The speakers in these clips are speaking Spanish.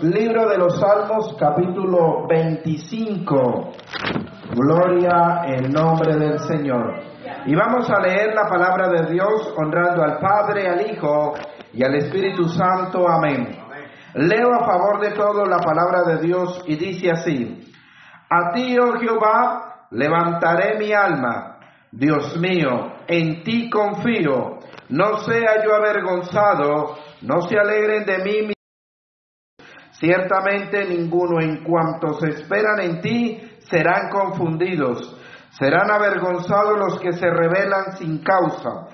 Libro de los Salmos, capítulo 25. Gloria en nombre del Señor. Y vamos a leer la palabra de Dios honrando al Padre, al Hijo y al Espíritu Santo. Amén. Leo a favor de todo la palabra de Dios y dice así. A ti, oh Jehová, levantaré mi alma. Dios mío, en ti confío. No sea yo avergonzado, no se alegren de mí Ciertamente ninguno en cuanto se esperan en ti serán confundidos, serán avergonzados los que se rebelan sin causa.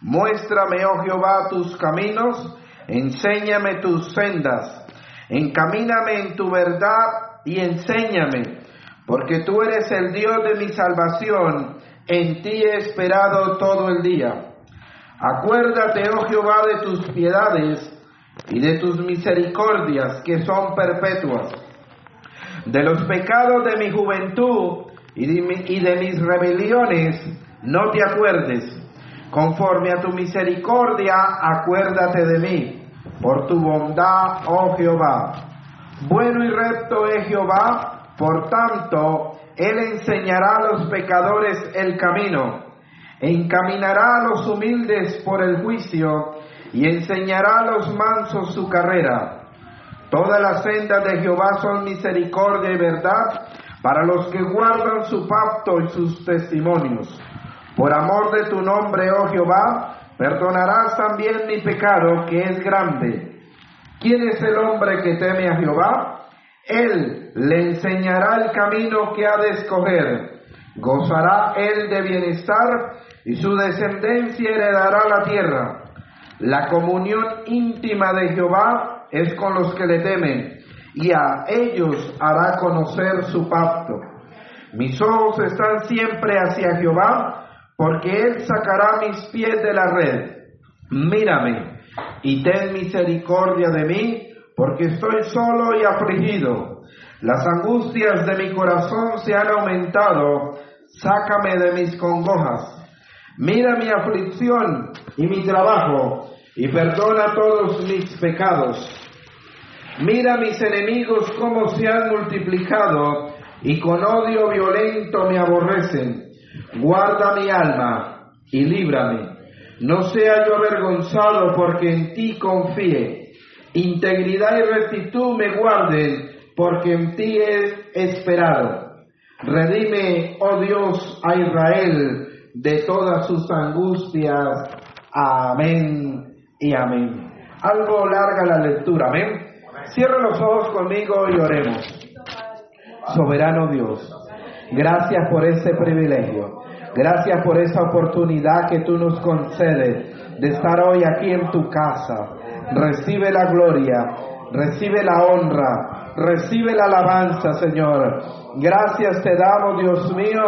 Muéstrame, oh Jehová, tus caminos, enséñame tus sendas, encamíname en tu verdad y enséñame, porque tú eres el Dios de mi salvación, en ti he esperado todo el día. Acuérdate, oh Jehová, de tus piedades, y de tus misericordias que son perpetuas. De los pecados de mi juventud y de, mis rebeliones no te acuerdes. Conforme a tu misericordia, acuérdate de mí, por tu bondad, oh Jehová. Bueno y recto es Jehová, por tanto, Él enseñará a los pecadores el camino, encaminará a los humildes por el juicio, y enseñará a los mansos su carrera. Todas las sendas de Jehová son misericordia y verdad para los que guardan su pacto y sus testimonios. Por amor de tu nombre, oh Jehová, perdonarás también mi pecado que es grande. ¿Quién es el hombre que teme a Jehová? Él le enseñará el camino que ha de escoger. Gozará él de bienestar y su descendencia heredará la tierra. La comunión íntima de Jehová es con los que le temen, y a ellos hará conocer su pacto. Mis ojos están siempre hacia Jehová, porque Él sacará mis pies de la red. Mírame y ten misericordia de mí, porque estoy solo y afligido. Las angustias de mi corazón se han aumentado, sácame de mis congojas. Mira mi aflicción y mi trabajo, y perdona todos mis pecados. Mira mis enemigos cómo se han multiplicado, y con odio violento me aborrecen. Guarda mi alma y líbrame. No sea yo avergonzado porque en ti confíe. Integridad y rectitud me guarden porque en ti he esperado. Redime, oh Dios, a Israel de todas sus angustias. Amén y amén. Algo larga la lectura, amén. Cierra los ojos conmigo y oremos. Soberano Dios, gracias por ese privilegio. Gracias por esa oportunidad que tú nos concedes de estar hoy aquí en tu casa. Recibe la gloria, recibe la honra, recibe la alabanza, Señor. Gracias te damos, Dios mío,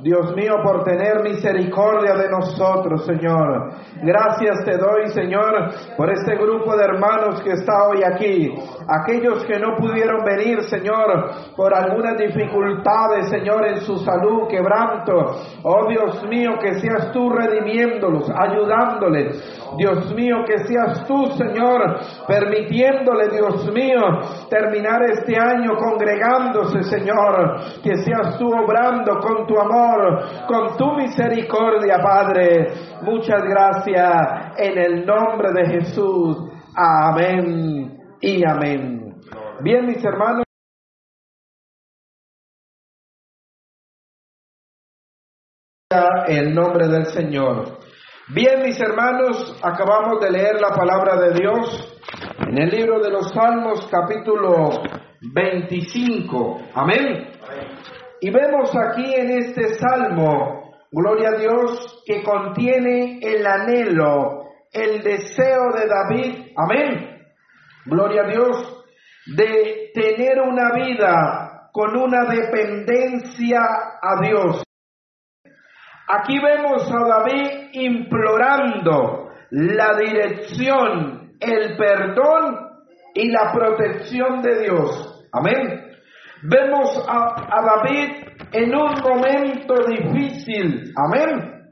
Dios mío, por tener misericordia de nosotros, Señor. Gracias te doy, Señor, por este grupo de hermanos que está hoy aquí. Aquellos que no pudieron venir, Señor, por algunas dificultades, Señor, en su salud, quebranto. Oh Dios mío, que seas tú redimiéndolos, ayudándoles. Dios mío, que seas tú, Señor, permitiéndole, Dios mío, terminar este año congregándose, Señor que seas tú obrando con tu amor, con tu misericordia, Padre. Muchas gracias en el nombre de Jesús. Amén y amén. Bien, mis hermanos. El nombre del Señor. Bien, mis hermanos, acabamos de leer la palabra de Dios en el libro de los Salmos, capítulo 25. Amén. Y vemos aquí en este salmo, gloria a Dios, que contiene el anhelo, el deseo de David, amén, gloria a Dios, de tener una vida con una dependencia a Dios. Aquí vemos a David implorando la dirección, el perdón y la protección de Dios. Amén. Vemos a, David en un momento difícil, amén.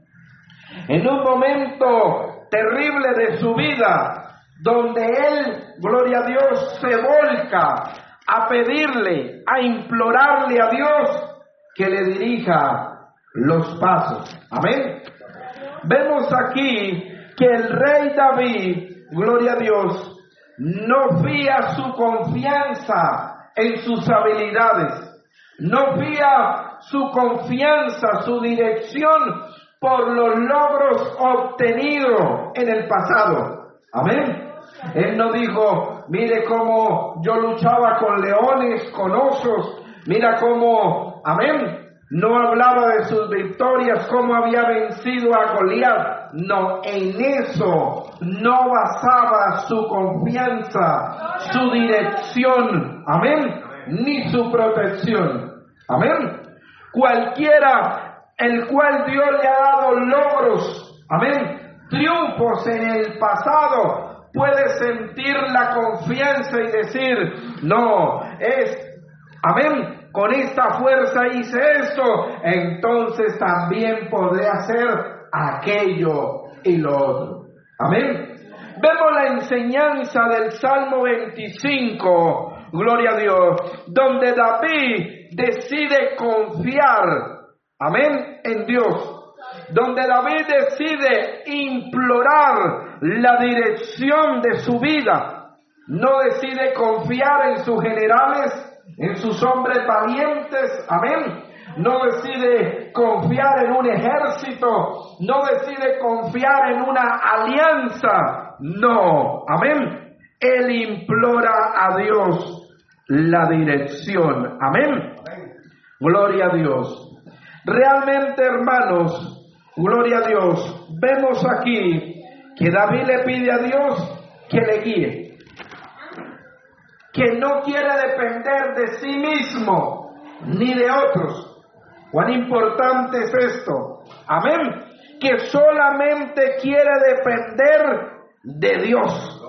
En un momento terrible de su vida, donde él, gloria a Dios, se volca a pedirle, a implorarle a Dios que le dirija los pasos. Amén. Vemos aquí que el rey David, gloria a Dios, no fía su confianza en sus habilidades, no fía su confianza, su dirección por los logros obtenidos en el pasado. Amén. Él no dijo, mire cómo yo luchaba con leones, con osos, mira cómo, amén. No hablaba de sus victorias, cómo había vencido a Goliat. No, en eso no basaba su confianza, su dirección, amén, ni su protección. Amén. Cualquiera el cual Dios le ha dado logros, amén, triunfos en el pasado, puede sentir la confianza y decir, no, es, amén, con esta fuerza hice esto, entonces también podré hacer aquello y lo otro. Amén. Vemos la enseñanza del Salmo 25, gloria a Dios, donde David decide confiar, amén, en Dios. Donde David decide implorar la dirección de su vida. No decide confiar en sus generales, en sus hombres valientes, amén. No decide confiar en un ejército, no decide confiar en una alianza, no, amén. Él implora a Dios la dirección, amén. Gloria a Dios. Realmente, hermanos, gloria a Dios, vemos aquí que David le pide a Dios que le guíe, que no quiere depender de sí mismo ni de otros. Cuán importante es esto. Amén. Que solamente quiere depender de Dios.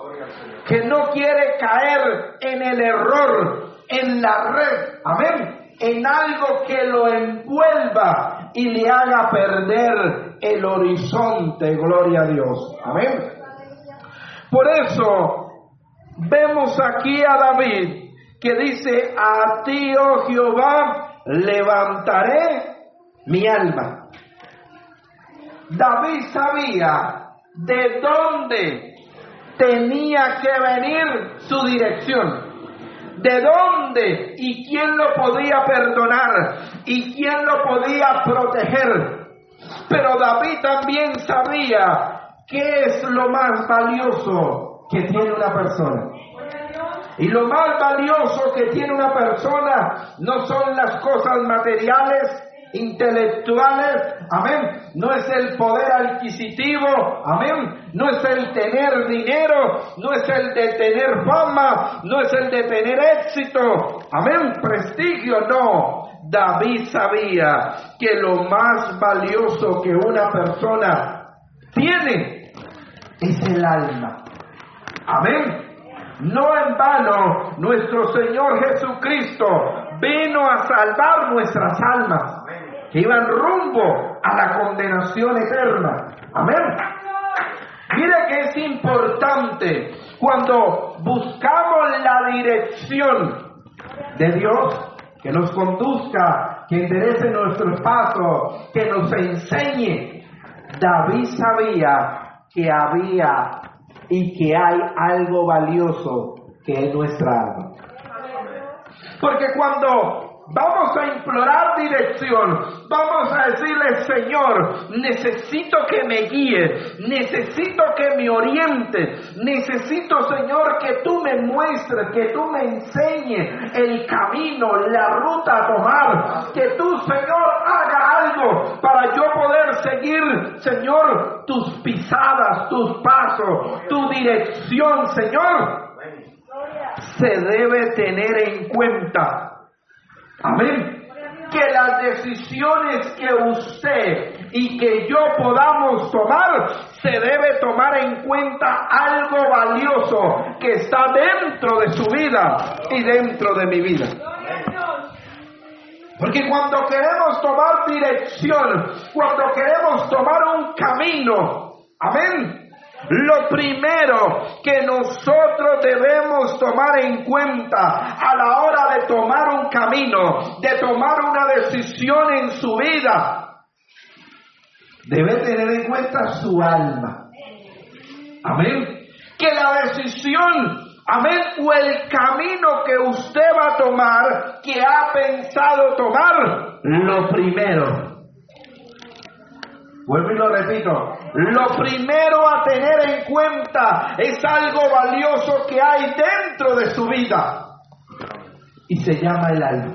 Que no quiere caer en el error, en la red. Amén. En algo que lo envuelva y le haga perder el horizonte. Gloria a Dios. Amén. Por eso vemos aquí a David que dice, a ti, oh Jehová, levantaré mi alma. David sabía de dónde tenía que venir su dirección. De dónde y quién lo podía perdonar y quién lo podía proteger. Pero David también sabía qué es lo más valioso que tiene una persona. Y lo más valioso que tiene una persona no son las cosas materiales, intelectuales, amén. No es el poder adquisitivo, amén. No es el tener dinero, no es el de tener fama, no es el de tener éxito, amén. Prestigio, no. David sabía que lo más valioso que una persona tiene es el alma. Amén. No en vano nuestro Señor Jesucristo vino a salvar nuestras almas que iban rumbo a la condenación eterna. Amén. Mire que es importante cuando buscamos la dirección de Dios que nos conduzca, que enderece nuestros pasos, que nos enseñe. David sabía que había y que hay algo valioso que es nuestra alma. Porque cuando Vamos a implorar dirección. Vamos a decirle, Señor, necesito que me guíe, necesito que me oriente, necesito, Señor, que tú me muestres, que tú me enseñes el camino, la ruta a tomar, que tú, Señor, haga algo para yo poder seguir, Señor, tus pisadas, tus pasos, tu dirección, Señor. Se debe tener en cuenta Amén. Que las decisiones que usted y que yo podamos tomar, se debe tomar en cuenta algo valioso que está dentro de su vida y dentro de mi vida. Porque cuando queremos tomar dirección, cuando queremos tomar un camino, amén, lo primero que nosotros debemos tomar en cuenta a la hora de tomar un camino, de tomar una decisión en su vida, debe tener en cuenta su alma. Amén. Que la decisión, amén, o el camino que usted va a tomar, que ha pensado tomar, lo primero Vuelvo y lo repito. Lo primero a tener en cuenta es algo valioso que hay dentro de su vida. Y se llama el alma.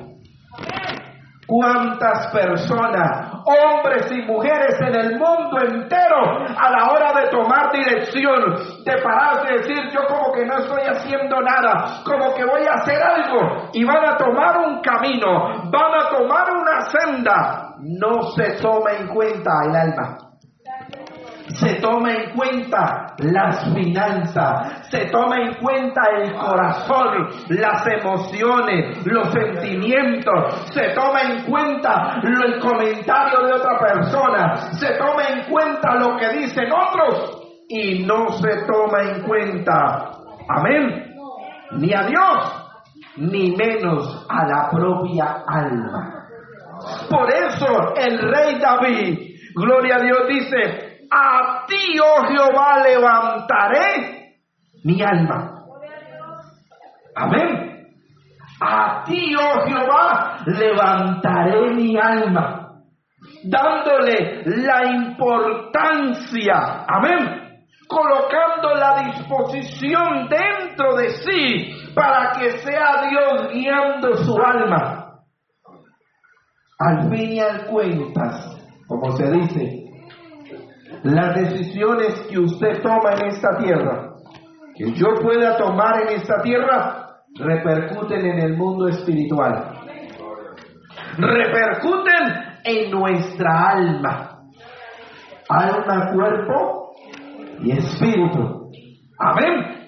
¿Cuántas personas, hombres y mujeres en el mundo entero, a la hora de tomar dirección, de pararse y decir, yo como que no estoy haciendo nada, como que voy a hacer algo, y van a tomar un camino, van a tomar una senda, no se toma en cuenta el alma. Se toma en cuenta las finanzas, se toma en cuenta el corazón, las emociones, los sentimientos, se toma en cuenta el comentario de otra persona, se toma en cuenta lo que dicen otros y no se toma en cuenta, amén, ni a Dios, ni menos a la propia alma. Por eso el rey David, gloria a Dios, dice, a ti, oh Jehová, levantaré mi alma. Amén. A ti, oh Jehová, levantaré mi alma, dándole la importancia, amén, colocando la disposición dentro de sí para que sea Dios guiando su alma. Al fin y al cuentas, como se dice, las decisiones que usted toma en esta tierra, que yo pueda tomar en esta tierra, repercuten en el mundo espiritual. Repercuten en nuestra alma. Alma, cuerpo y espíritu. Amén.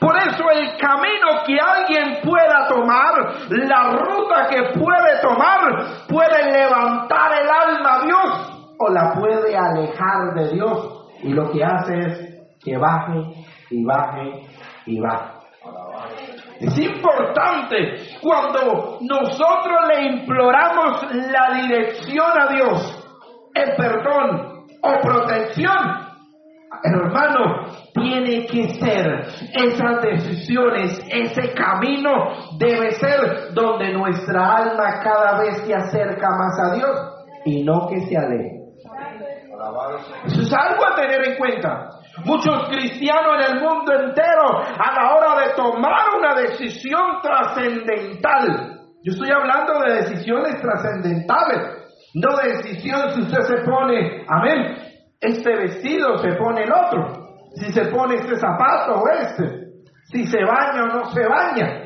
Por eso el camino que alguien pueda tomar, la ruta que puede tomar, puede levantar el alma a Dios o la puede alejar de Dios. Y lo que hace es que baje y baje y baje. Es importante cuando nosotros le imploramos la dirección a Dios, el perdón o protección, hermano, tiene que ser esas decisiones, ese camino debe ser donde nuestra alma cada vez se acerca más a Dios y no que se aleje. Eso es algo a tener en cuenta. Muchos cristianos en el mundo entero a la hora de tomar una decisión trascendental. Yo estoy hablando de decisiones trascendentales, no de decisiones si usted se pone, amén, este vestido se pone el otro, si se pone este zapato o este, si se baña o no se baña.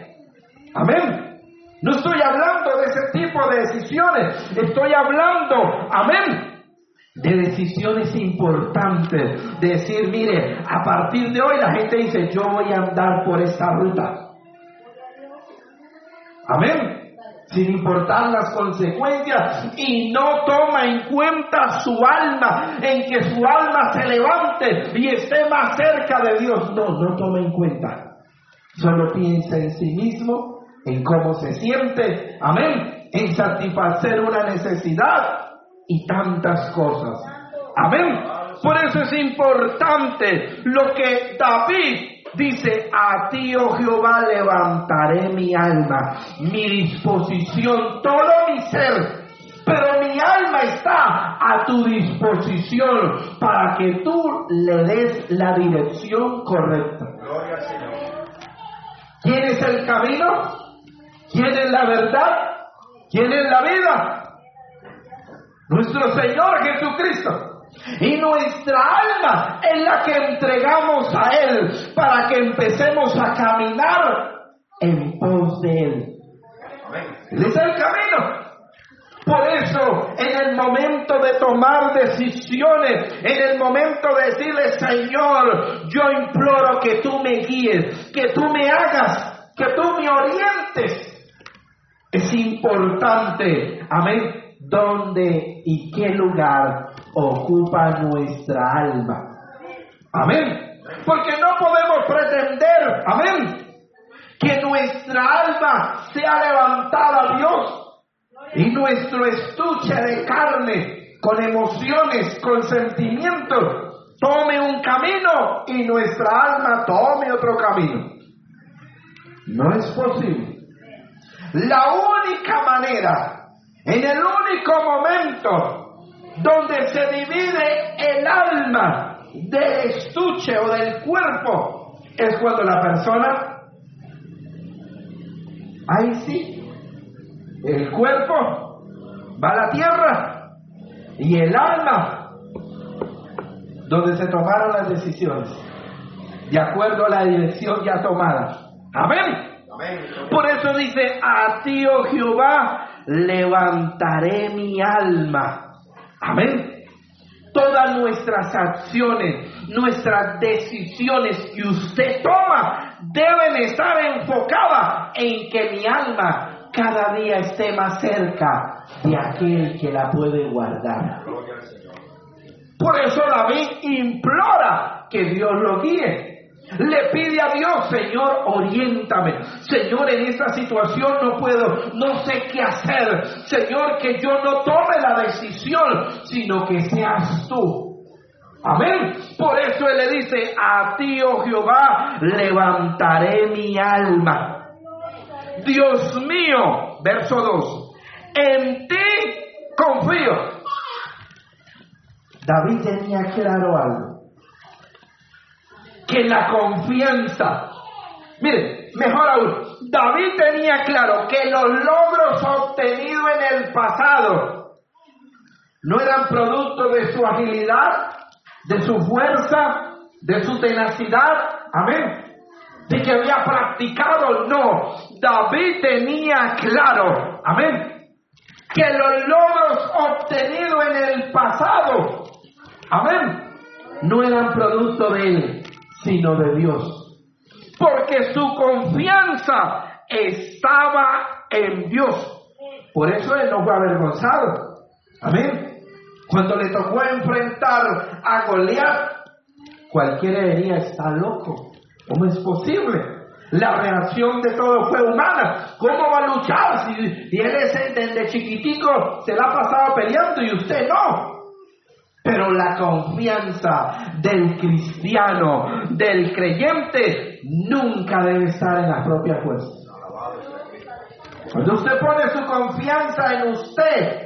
Amén. No estoy hablando de ese tipo de decisiones, estoy hablando, amén, de decisiones importantes. De decir, mire, a partir de hoy la gente dice, yo voy a andar por esta ruta. Amén sin importar las consecuencias y no toma en cuenta su alma, en que su alma se levante y esté más cerca de Dios. No, no toma en cuenta. Solo piensa en sí mismo, en cómo se siente, amén, en satisfacer una necesidad y tantas cosas. Amén. Por eso es importante lo que David Dice, a ti, oh Jehová, levantaré mi alma, mi disposición, todo mi ser, pero mi alma está a tu disposición para que tú le des la dirección correcta. Gloria al Señor. ¿Quién es el camino? ¿Quién es la verdad? ¿Quién es la vida? Nuestro Señor Jesucristo. Y nuestra alma es la que entregamos a Él para que empecemos a caminar en pos de Él. Él es el camino. Por eso, en el momento de tomar decisiones, en el momento de decirle, Señor, yo imploro que tú me guíes, que tú me hagas, que tú me orientes. Es importante, amén, dónde y qué lugar ocupa nuestra alma. Amén. Porque no podemos pretender, amén, que nuestra alma sea levantada a Dios y nuestro estuche de carne con emociones, con sentimientos, tome un camino y nuestra alma tome otro camino. No es posible. La única manera, en el único momento donde se divide el alma del estuche o del cuerpo, es cuando la persona, ahí sí, el cuerpo va a la tierra y el alma, donde se tomaron las decisiones, de acuerdo a la dirección ya tomada. Amén. Por eso dice, a ti, oh Jehová, levantaré mi alma. Amén. Todas nuestras acciones, nuestras decisiones que usted toma deben estar enfocadas en que mi alma cada día esté más cerca de aquel que la puede guardar. Por eso David implora que Dios lo guíe. Le pide a Dios, Señor, oriéntame. Señor, en esta situación no puedo, no sé qué hacer. Señor, que yo no tome la decisión, sino que seas tú. Amén. Por eso Él le dice, a ti, oh Jehová, levantaré mi alma. Dios mío, verso 2, en ti confío. David tenía claro algo que la confianza. Mire, mejor aún, David tenía claro que los logros obtenidos en el pasado no eran producto de su agilidad, de su fuerza, de su tenacidad, amén, de que había practicado, no, David tenía claro, amén, que los logros obtenidos en el pasado, amén, no eran producto de él, sino de Dios. Porque su confianza estaba en Dios. Por eso él no fue avergonzado. Amén. Cuando le tocó enfrentar a Goliat, cualquiera diría, está loco. ¿Cómo es posible? La reacción de todo fue humana. ¿Cómo va a luchar si, él es desde chiquitico se la ha pasado peleando y usted no? Pero la confianza del cristiano, del creyente, nunca debe estar en la propia fuerza. Cuando usted pone su confianza en usted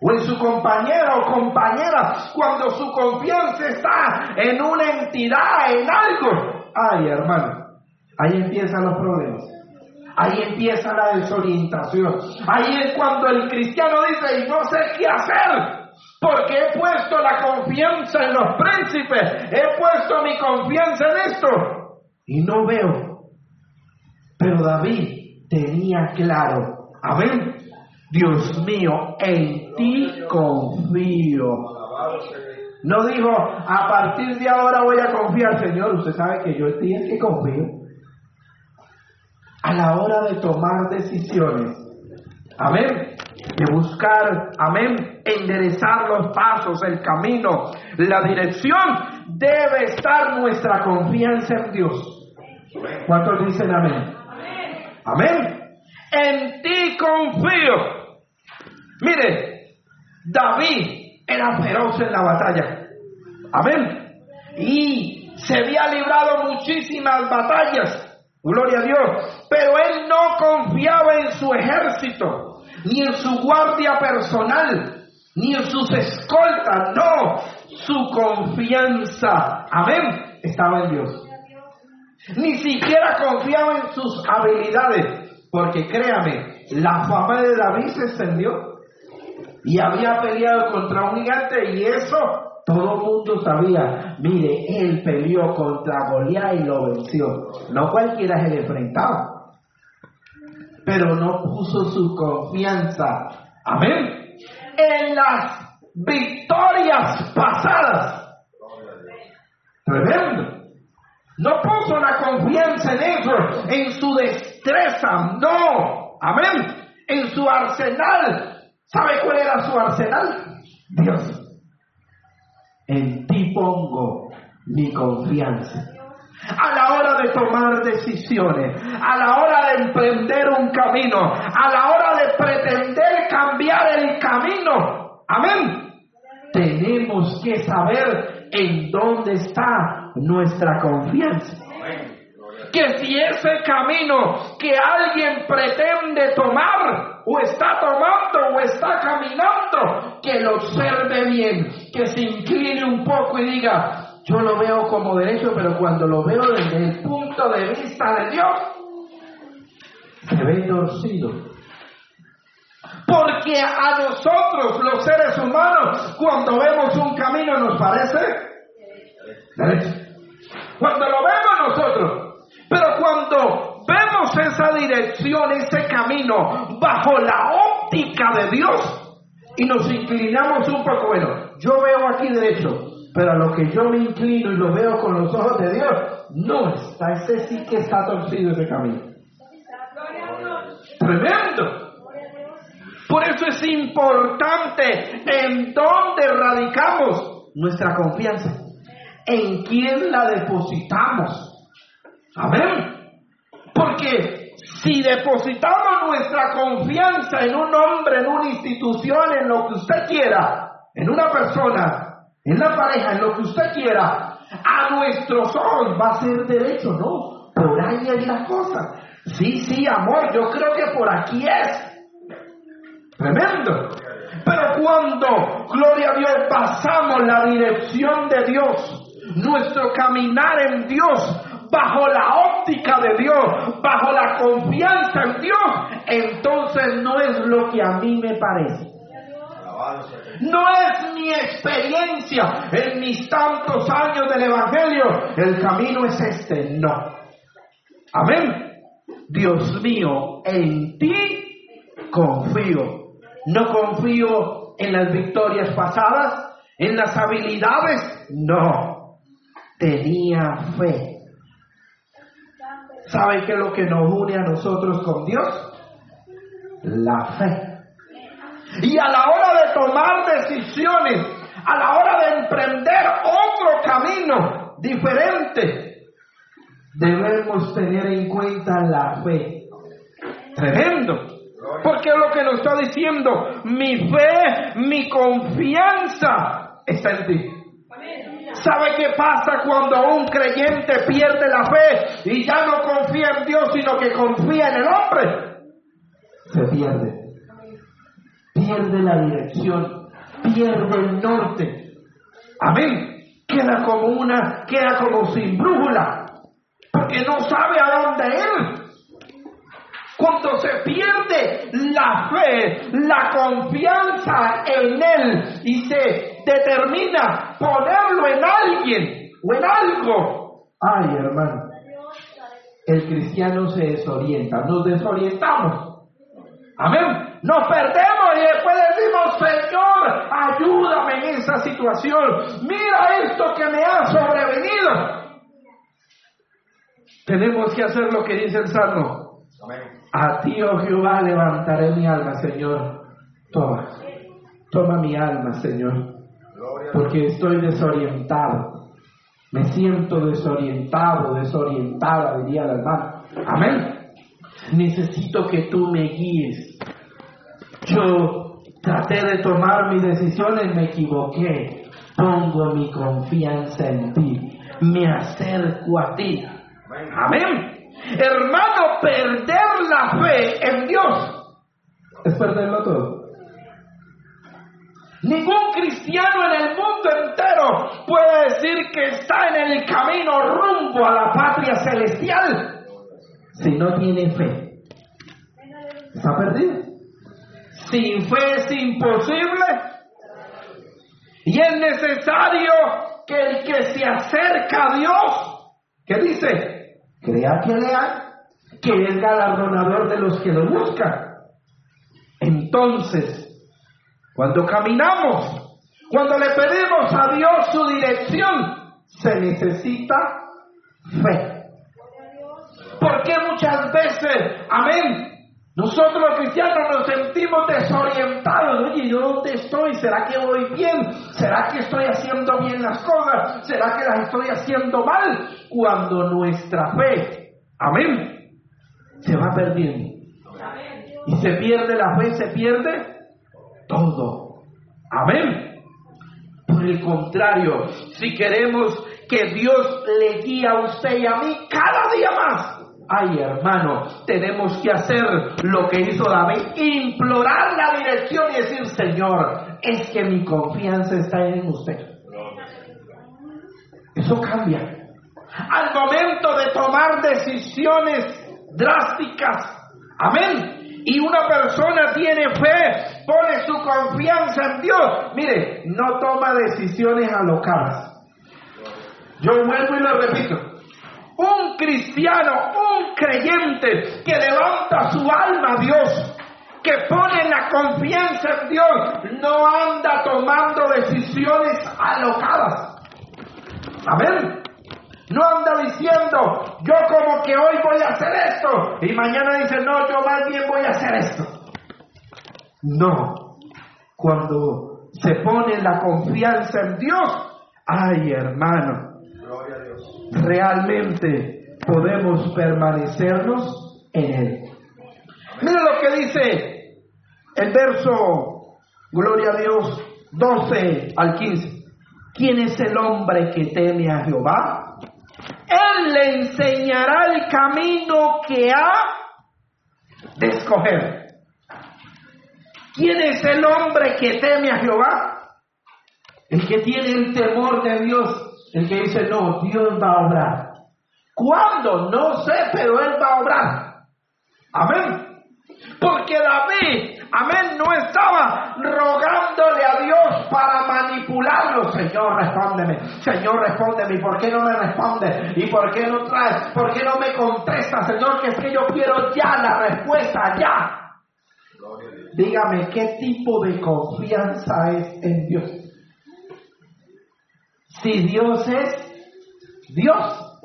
o en su compañero o compañera, cuando su confianza está en una entidad, en algo, ay hermano, ahí empiezan los problemas. Ahí empieza la desorientación. Ahí es cuando el cristiano dice, y no sé qué hacer. Porque he puesto la confianza en los príncipes, he puesto mi confianza en esto. Y no veo. Pero David tenía claro, amén, Dios mío, en ti confío. No dijo, a partir de ahora voy a confiar, Señor, usted sabe que yo en que confío. A la hora de tomar decisiones, amén, de buscar, amén, enderezar los pasos, el camino, la dirección, debe estar nuestra confianza en Dios. ¿Cuántos dicen amén? Amén. En ti confío. Mire, David era feroz en la batalla. Amén. Y se había librado muchísimas batallas. Gloria a Dios. Pero él no confiaba en su ejército ni en su guardia personal, ni en sus escoltas, no, su confianza, amén, estaba en Dios. Ni siquiera confiaba en sus habilidades, porque créame, la fama de David se extendió y había peleado contra un gigante y eso todo el mundo sabía. Mire, él peleó contra Goliat y lo venció. No cualquiera se le enfrentaba pero no puso su confianza. Amén. En las victorias pasadas. Tremendo. No puso la confianza en eso, en su destreza, no. Amén. En su arsenal. ¿Sabe cuál era su arsenal? Dios. En ti pongo mi confianza. A la hora de tomar decisiones, a la hora de emprender un camino, a la hora de pretender cambiar el camino. Amén. Tenemos que saber en dónde está nuestra confianza. Que si ese camino que alguien pretende tomar o está tomando o está caminando, que lo observe bien, que se incline un poco y diga, yo lo veo como derecho, pero cuando lo veo desde el punto de vista de Dios, se ve torcido. Porque a nosotros, los seres humanos, cuando vemos un camino nos parece derecho. Cuando lo vemos nosotros, pero cuando vemos esa dirección, ese camino, bajo la óptica de Dios, y nos inclinamos un poco, bueno, yo veo aquí derecho, pero a lo que yo me inclino y lo veo con los ojos de Dios, no está, ese sí que está torcido ese camino. Tremendo. Por eso es importante en dónde radicamos nuestra confianza, en quién la depositamos. Amén. Porque si depositamos nuestra confianza en un hombre, en una institución, en lo que usted quiera, en una persona, en la pareja, en lo que usted quiera, a nuestros ojos va a ser derecho, no, por ahí es la cosa. Sí, sí, amor, yo creo que por aquí es. Tremendo. Pero cuando, gloria a Dios, pasamos la dirección de Dios, nuestro caminar en Dios, bajo la óptica de Dios, bajo la confianza en Dios, entonces no es lo que a mí me parece. No es mi experiencia en mis tantos años del Evangelio. El camino es este, no. Amén. Dios mío, en ti confío. No confío en las victorias pasadas, en las habilidades, no. Tenía fe. ¿Sabe qué es lo que nos une a nosotros con Dios? La fe. Y a la hora de tomar decisiones, a la hora de emprender otro camino diferente, debemos tener en cuenta la fe. Tremendo. Porque lo que nos está diciendo, mi fe, mi confianza está en ti. ¿Sabe qué pasa cuando un creyente pierde la fe y ya no confía en Dios, sino que confía en el hombre? Se pierde pierde la dirección, pierde el norte. Amén. Queda como una, queda como sin brújula, porque no sabe a dónde ir. Cuando se pierde la fe, la confianza en Él y se determina ponerlo en alguien o en algo. Ay, hermano, el cristiano se desorienta, nos desorientamos. Amén. Nos perdemos y después decimos, Señor, ayúdame en esa situación. Mira esto que me ha sobrevenido. Tenemos que hacer lo que dice el Salmo. A ti, oh Jehová, levantaré mi alma, Señor. Toma, toma mi alma, Señor. Porque estoy desorientado. Me siento desorientado, desorientada, diría la hermana. Amén. Necesito que tú me guíes. Yo traté de tomar mis decisiones, me equivoqué. Pongo mi confianza en ti. Me acerco a ti. Amén. Hermano, perder la fe en Dios es perderlo todo. Ningún cristiano en el mundo entero puede decir que está en el camino rumbo a la patria celestial si no tiene fe. Está perdido. Sin fe es imposible. Y es necesario que el que se acerca a Dios, que dice, crea que lea, que es galardonador de los que lo buscan. Entonces, cuando caminamos, cuando le pedimos a Dios su dirección, se necesita fe. Porque muchas veces, amén, Nosotros los cristianos nos sentimos desorientados. Oye, ¿yo dónde estoy? ¿Será que voy bien? ¿Será que estoy haciendo bien las cosas? ¿Será que las estoy haciendo mal? Cuando nuestra fe, amén, se va perdiendo. Y se pierde la fe, se pierde todo. Amén. Por el contrario, si queremos que Dios le guíe a usted y a mí cada día más, Ay, hermano, tenemos que hacer lo que hizo David, implorar la dirección y decir, Señor, es que mi confianza está en usted. Eso cambia. Al momento de tomar decisiones drásticas, amén. Y una persona tiene fe, pone su confianza en Dios. Mire, no toma decisiones alocadas. Yo vuelvo y lo repito un cristiano, un creyente que levanta su alma a Dios, que pone la confianza en Dios, no anda tomando decisiones alocadas. Amén. No anda diciendo, yo como que hoy voy a hacer esto y mañana dice, no, yo más bien voy a hacer esto. No. Cuando se pone la confianza en Dios, ay hermano, realmente podemos permanecernos en Él. Mira lo que dice el verso, gloria a Dios, 12 al 15. ¿Quién es el hombre que teme a Jehová? Él le enseñará el camino que ha de escoger. ¿Quién es el hombre que teme a Jehová? El que tiene el temor de Dios el que dice, no, Dios va a obrar. ¿Cuándo? No sé, pero Él va a obrar. Amén. Porque David, amén, no estaba rogándole a Dios para manipularlo. Señor, respóndeme. Señor, respóndeme. ¿Y por qué no me responde? ¿Y por qué no trae? ¿Por qué no me contesta, Señor? Que es que yo quiero ya la respuesta, ya. Dígame, ¿qué tipo de confianza es en Dios? Si Dios es Dios.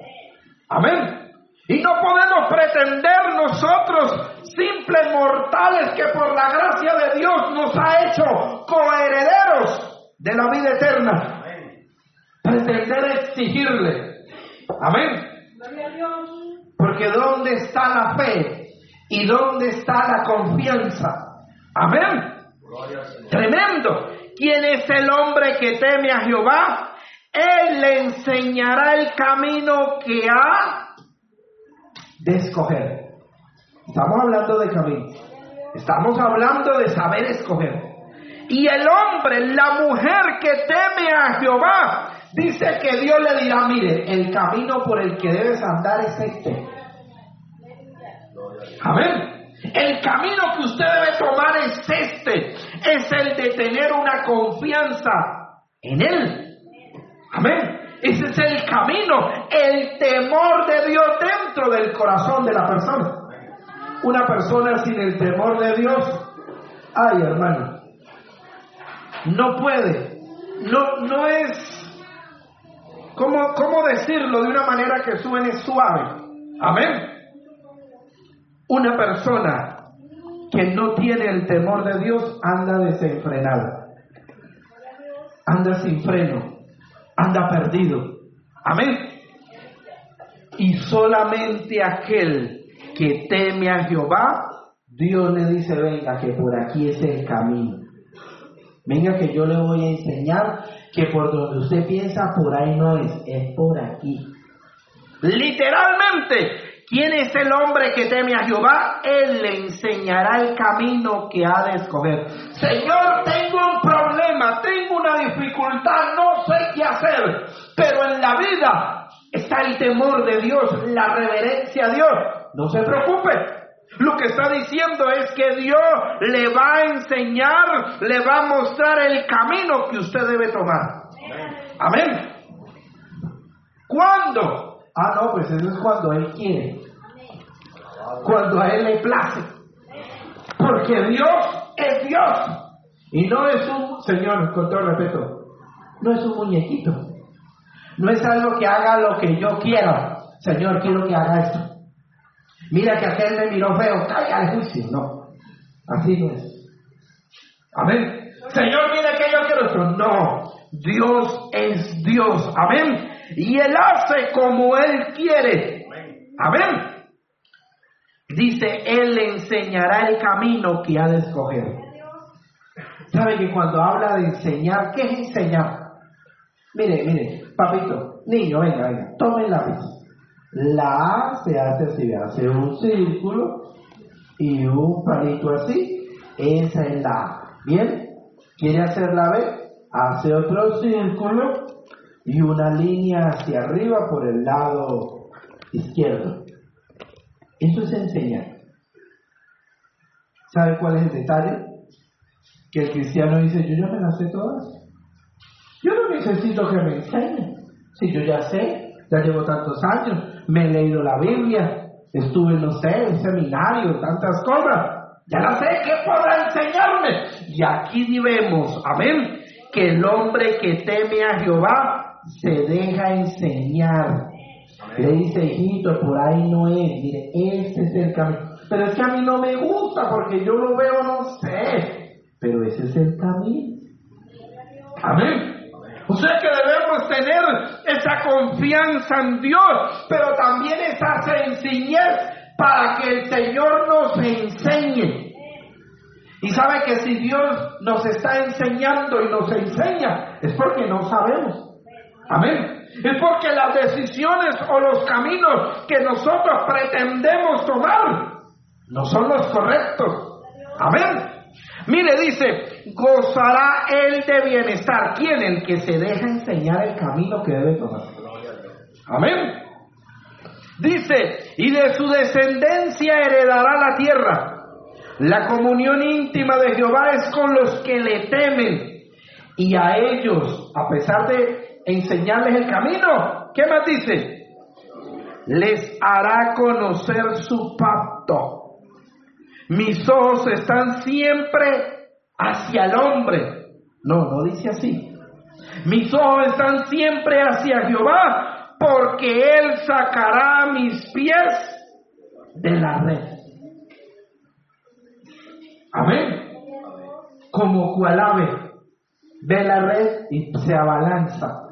Amén. Y no podemos pretender nosotros, simples mortales, que por la gracia de Dios nos ha hecho coherederos de la vida eterna. Pretender exigirle. Amén. Porque ¿dónde está la fe? ¿Y dónde está la confianza? Amén. Tremendo. ¿Quién es el hombre que teme a Jehová? Él le enseñará el camino que ha de escoger. Estamos hablando de camino. Estamos hablando de saber escoger. Y el hombre, la mujer que teme a Jehová, dice que Dios le dirá, mire, el camino por el que debes andar es este. Amén. El camino que usted debe tomar es este. Es el de tener una confianza en Él. Amén. Ese es el camino, el temor de Dios dentro del corazón de la persona. Una persona sin el temor de Dios, ay hermano, no puede, no, no es, ¿cómo, ¿cómo decirlo de una manera que suene suave? Amén. Una persona que no tiene el temor de Dios anda desenfrenada, anda sin freno, anda perdido. Amén. Y solamente aquel que teme a Jehová, Dios le dice, venga, que por aquí es el camino. Venga, que yo le voy a enseñar que por donde usted piensa, por ahí no es, es por aquí. Literalmente, ¿quién es el hombre que teme a Jehová? Él le enseñará el camino que ha de escoger. Señor, tengo un problema, tengo una dificultad, no sé qué hacer, pero en la vida está el temor de Dios, la reverencia a Dios. No se preocupe, lo que está diciendo es que Dios le va a enseñar, le va a mostrar el camino que usted debe tomar. Amén. ¿Cuándo? Ah, no, pues eso es cuando Él quiere. Cuando a Él le place. Porque Dios es Dios. Y no es un, Señor, con todo respeto, no es un muñequito. No es algo que haga lo que yo quiero. Señor, quiero que haga esto. Mira que aquel me miró feo, caiga al juicio. No, así no es. Amén. Señor, mira que yo quiero esto. No, Dios es Dios. Amén. Y Él hace como Él quiere. Amén. Dice, Él le enseñará el camino que ha de escoger. ¿Sabe que cuando habla de enseñar, qué es enseñar? Mire, mire, papito, niño, venga, venga, tome el lápiz. La A se hace así, hace un círculo y un palito así. Esa es la A. ¿Bien? ¿Quiere hacer la B? Hace otro círculo y una línea hacia arriba por el lado izquierdo. Eso es enseñar. ¿Sabe cuál es el detalle? Que el cristiano dice, yo ya me las sé todas. Yo no necesito que me enseñen. Si yo ya sé, ya llevo tantos años, me he leído la Biblia, estuve, no sé, en seminario, tantas cosas. Ya la sé, ¿qué podrá enseñarme? Y aquí vemos, amén, que el hombre que teme a Jehová se deja enseñar. Le dice, hijito, por ahí no es, mire, ese es el camino. Pero es que a mí no me gusta porque yo lo veo, no sé. Pero ese es el camino. Amén. O sea que debemos tener esa confianza en Dios, pero también esa sencillez para que el Señor nos enseñe. Y sabe que si Dios nos está enseñando y nos enseña, es porque no sabemos. Amén. Es porque las decisiones o los caminos que nosotros pretendemos tomar no son los correctos. Amén. Mire, dice, gozará él de bienestar. ¿Quién? El que se deja enseñar el camino que debe tomar. Amén. Dice, y de su descendencia heredará la tierra. La comunión íntima de Jehová es con los que le temen. Y a ellos, a pesar de enseñarles el camino, ¿qué más dice? Les hará conocer su pacto. Mis ojos están siempre hacia el hombre. No, no dice así. Mis ojos están siempre hacia Jehová porque Él sacará mis pies de la red. Amén. Como cual ave ve la red y se abalanza.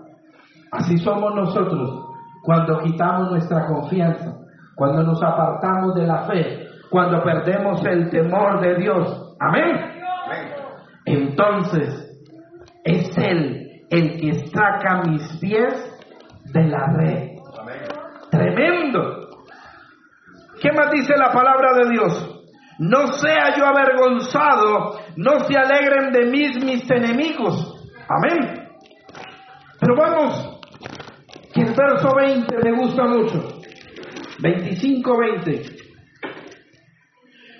Así somos nosotros cuando quitamos nuestra confianza, cuando nos apartamos de la fe, cuando perdemos el temor de Dios. Amén. Entonces es Él el que saca mis pies de la red. Tremendo. ¿Qué más dice la palabra de Dios? No sea yo avergonzado, no se alegren de mí mis enemigos. Amén. Pero vamos, el verso 20 me gusta mucho. 25-20.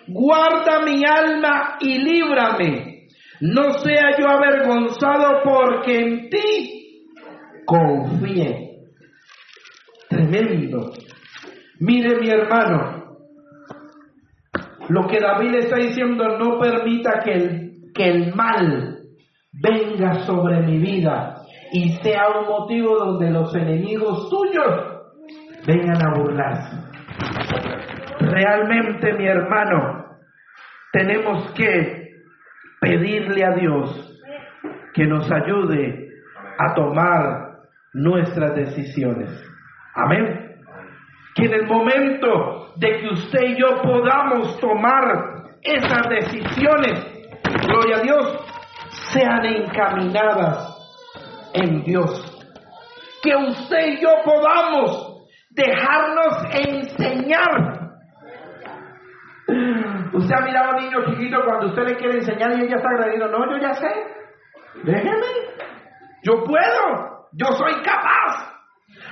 Guarda mi alma y líbrame. No sea yo avergonzado porque en ti confíe. Tremendo. Mire mi hermano, lo que David está diciendo, no permita que el, que el mal venga sobre mi vida y sea un motivo donde los enemigos tuyos vengan a burlarse. Realmente, mi hermano, tenemos que pedirle a Dios que nos ayude a tomar nuestras decisiones. Amén. Que en el momento de que usted y yo podamos tomar esas decisiones, gloria a Dios, sean encaminadas en Dios. Que usted y yo podamos dejarnos enseñar. Usted ha mirado a un niño chiquito cuando usted le quiere enseñar y ella está agradecido. No, yo ya sé. Déjeme. Yo puedo. Yo soy capaz.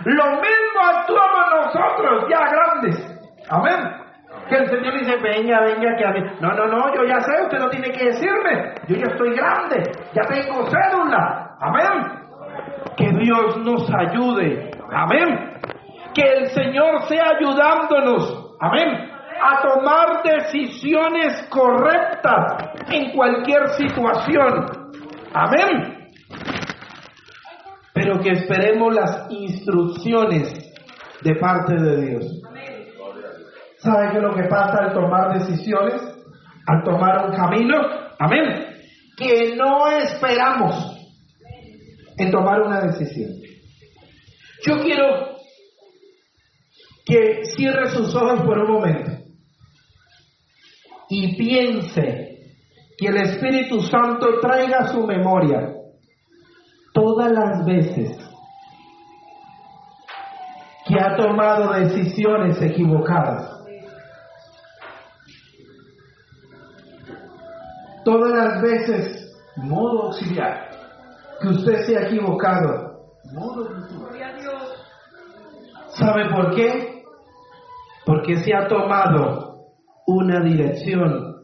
Lo mismo actuamos nosotros ya grandes. Amén. Que el Señor dice, venga, venga, que a mí. No, no, no, yo ya sé, usted no tiene que decirme. Yo ya estoy grande, ya tengo cédula. Amén. Que Dios nos ayude. Amén. Que el Señor sea ayudándonos. Amén. A tomar decisiones correctas en cualquier situación. Amén pero que esperemos las instrucciones de parte de Dios. ¿Sabe qué es lo que pasa al tomar decisiones? Al tomar un camino, amén, que no esperamos en tomar una decisión. Yo quiero que cierre sus ojos por un momento y piense que el Espíritu Santo traiga a su memoria todas las veces que ha tomado decisiones equivocadas. Todas las veces, modo auxiliar, que usted se ha equivocado. ¿Sabe por qué? Porque se ha tomado una dirección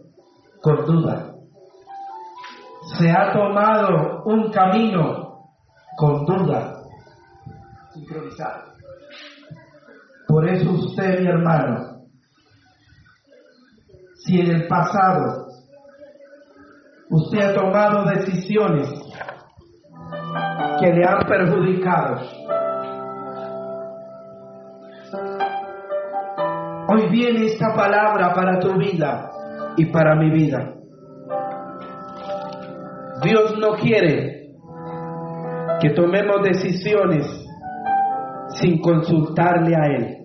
con duda. Se ha tomado un camino con duda. Sincronizado. Por eso usted, mi hermano, si en el pasado usted ha tomado decisiones que le han perjudicado, hoy viene esta palabra para tu vida y para mi vida. Dios no quiere que tomemos decisiones sin consultarle a Él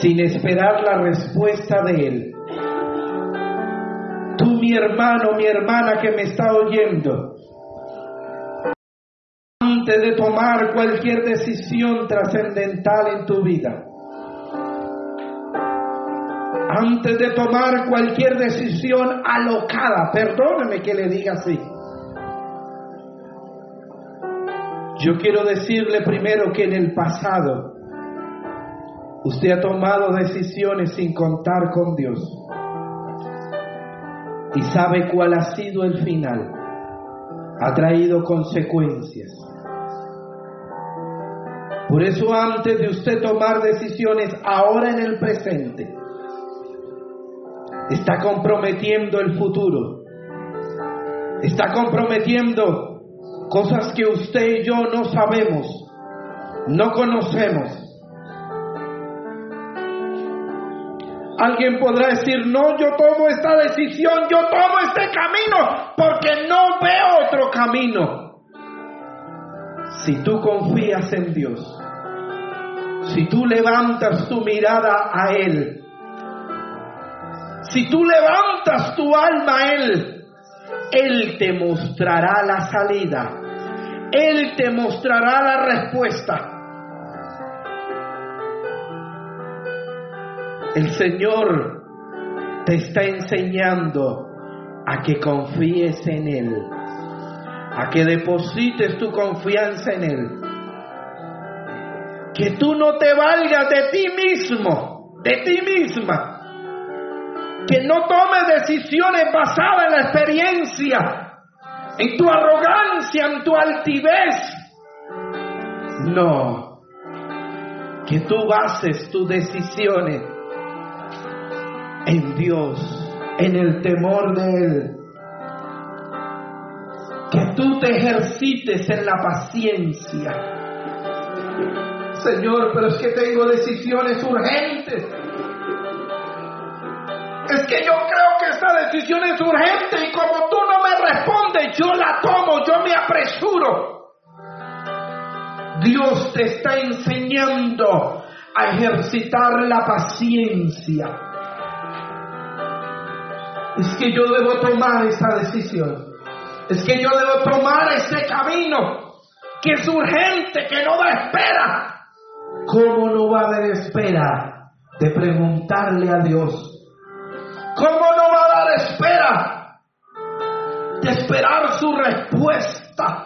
sin esperar la respuesta de Él. Tú, mi hermano, mi hermana que me está oyendo, antes de tomar cualquier decisión trascendental en tu vida, antes de tomar cualquier decisión alocada, perdóneme que le diga así. Yo quiero decirle primero que en el pasado Usted ha tomado decisiones sin contar con Dios. Y sabe cuál ha sido el final. Ha traído consecuencias. Por eso antes de usted tomar decisiones ahora en el presente, está comprometiendo el futuro. Está comprometiendo cosas que usted y yo no sabemos, no conocemos. Alguien podrá decir, no, yo tomo esta decisión, yo tomo este camino, porque no veo otro camino. Si tú confías en Dios, si tú levantas tu mirada a Él, si tú levantas tu alma a Él, Él te mostrará la salida, Él te mostrará la respuesta. El Señor te está enseñando a que confíes en Él, a que deposites tu confianza en Él. Que tú no te valgas de ti mismo, de ti misma. Que no tomes decisiones basadas en la experiencia, en tu arrogancia, en tu altivez. No. Que tú bases tus decisiones en Dios, en el temor de Él. Que tú te ejercites en la paciencia. Señor, pero es que tengo decisiones urgentes. Es que yo creo que esta decisión es urgente y como tú no me respondes, yo la tomo, yo me apresuro. Dios te está enseñando a ejercitar la paciencia es que yo debo tomar esa decisión. Es que yo debo tomar ese camino que es urgente, que no da espera. ¿Cómo no va a haber espera de preguntarle a Dios? ¿Cómo no va a dar espera de esperar su respuesta?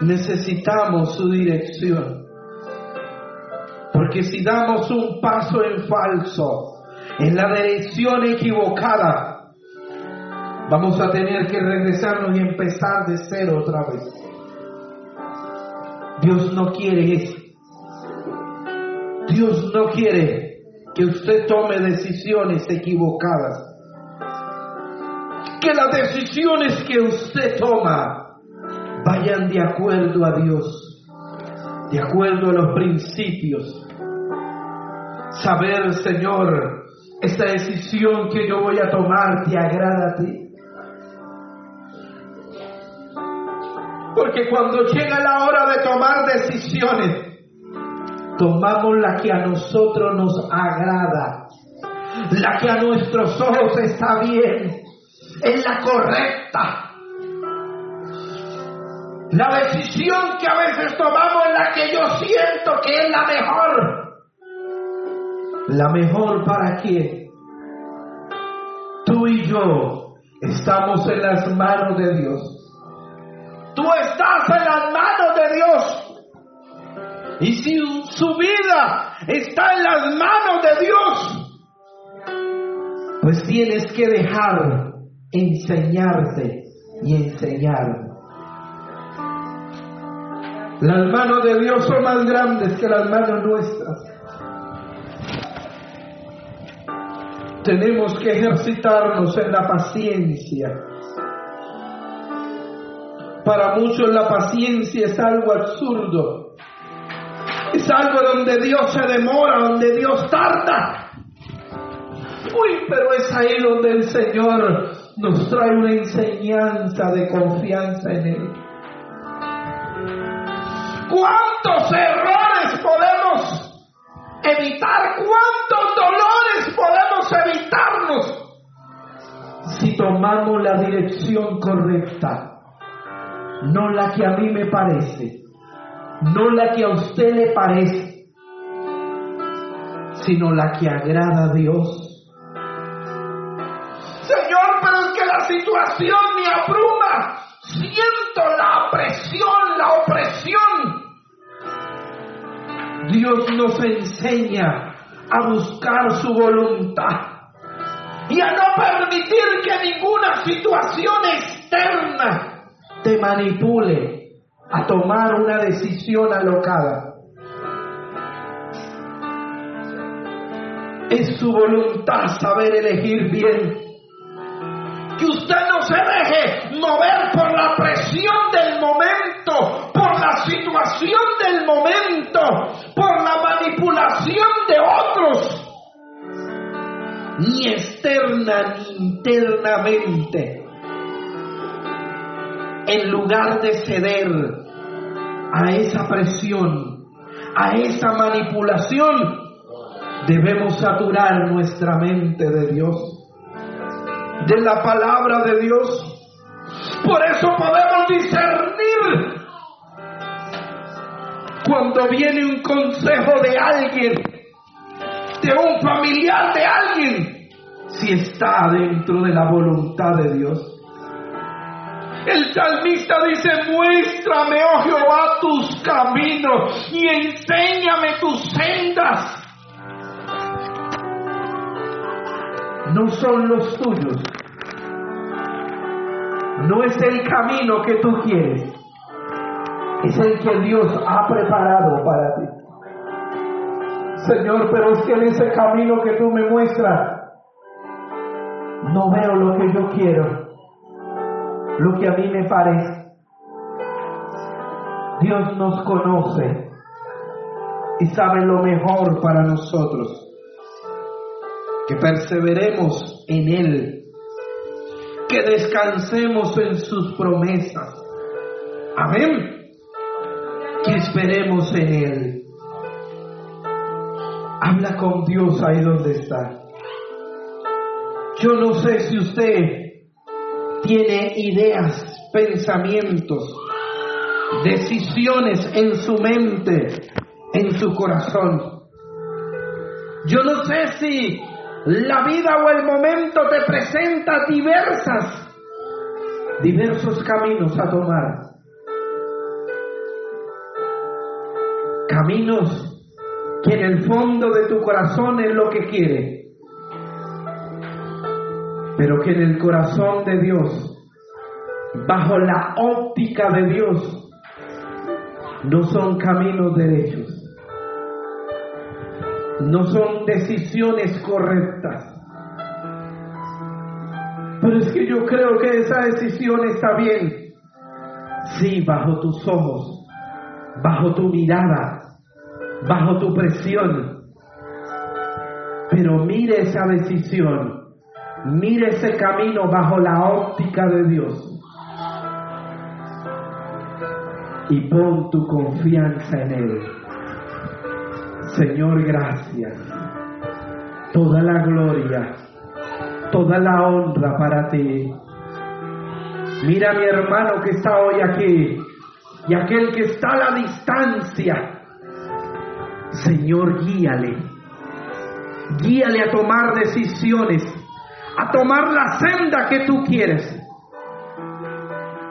Necesitamos su dirección. Porque si damos un paso en falso, en la dirección equivocada, vamos a tener que regresarnos y empezar de cero otra vez. Dios no quiere eso. Dios no quiere que usted tome decisiones equivocadas. Que las decisiones que usted toma vayan de acuerdo a Dios de acuerdo a los principios. Saber, Señor, esta decisión que yo voy a tomar te agrada a ti. Porque cuando llega la hora de tomar decisiones, tomamos la que a nosotros nos agrada, la que a nuestros ojos está bien, es la correcta. La decisión que a veces tomamos es la que yo siento que es la mejor. ¿La mejor para quién? Tú y yo estamos en las manos de Dios. Tú estás en las manos de Dios. Y si su vida está en las manos de Dios, pues tienes que dejar enseñarte y enseñar. Las manos de Dios son más grandes que las manos nuestras. Tenemos que ejercitarnos en la paciencia. Para muchos la paciencia es algo absurdo. Es algo donde Dios se demora, donde Dios tarda. Uy, pero es ahí donde el Señor nos trae una enseñanza de confianza en Él. ¿Cuántos errores podemos evitar? ¿Cuántos dolores podemos evitarnos si tomamos la dirección correcta? No la que a mí me parece, no la que a usted le parece, sino la que agrada a Dios situación me abruma. Siento la opresión, la opresión. Dios nos enseña a buscar su voluntad y a no permitir que ninguna situación externa te manipule a tomar una decisión alocada. Es su voluntad saber elegir bien que usted no se deje mover por la presión del momento, por la situación del momento, por la manipulación de otros, ni externa ni internamente. En lugar de ceder a esa presión, a esa manipulación, debemos saturar nuestra mente de Dios de la palabra de Dios. Por eso podemos discernir cuando viene un consejo de alguien, de un familiar de alguien, si está dentro de la voluntad de Dios. El salmista dice, muéstrame, oh Jehová, tus caminos y enséñame tus sendas. no son los tuyos. No es el camino que tú quieres. Es el que Dios ha preparado para ti. Señor, pero es que en ese camino que tú me muestras, no veo lo que yo quiero, lo que a mí me parece. Dios nos conoce y sabe lo mejor para nosotros que perseveremos en Él, que descansemos en sus promesas. Amén. Que esperemos en Él. Habla con Dios ahí donde está. Yo no sé si usted tiene ideas, pensamientos, decisiones en su mente, en su corazón. Yo no sé si la vida o el momento te presenta diversas, diversos caminos a tomar. Caminos que en el fondo de tu corazón es lo que quiere, pero que en el corazón de Dios, bajo la óptica de Dios, no son caminos derechos no son decisiones correctas. Pero es que yo creo que esa decisión está bien. Sí, bajo tus ojos. bajo tu mirada, bajo tu presión. Pero mire esa decisión, mire ese camino bajo la óptica de Dios. Y pon tu confianza en Él. Señor, gracias. Toda la gloria, toda la honra para ti. Mira a mi hermano que está hoy aquí y aquel que está a la distancia. Señor, guíale. Guíale a tomar decisiones, a tomar la senda que tú quieres.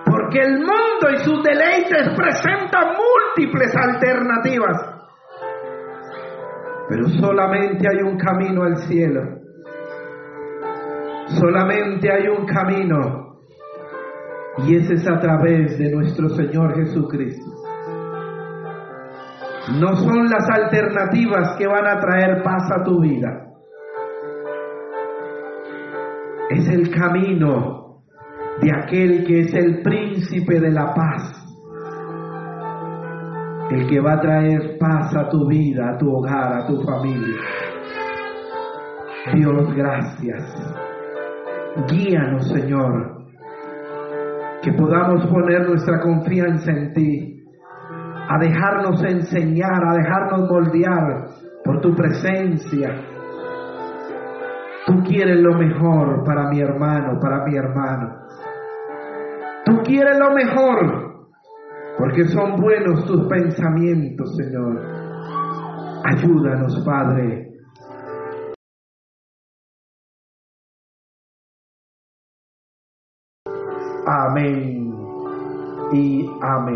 Porque el mundo y sus deleites presentan múltiples alternativas. Pero solamente hay un camino al cielo. Solamente hay un camino y ese es a través de nuestro Señor Jesucristo. No son las alternativas que van a traer paz a tu vida. Es el camino de aquel que es el príncipe de la paz. El que va a traer paz a tu vida, a tu hogar, a tu familia. Dios, gracias. Guíanos, Señor que podamos poner nuestra confianza en ti, a dejarnos enseñar, a dejarnos moldear por tu presencia. Tú quieres lo mejor para mi hermano, para mi hermano. Tú quieres lo mejor, porque son buenos tus pensamientos, Señor. Ayúdanos, Padre Amén y amén.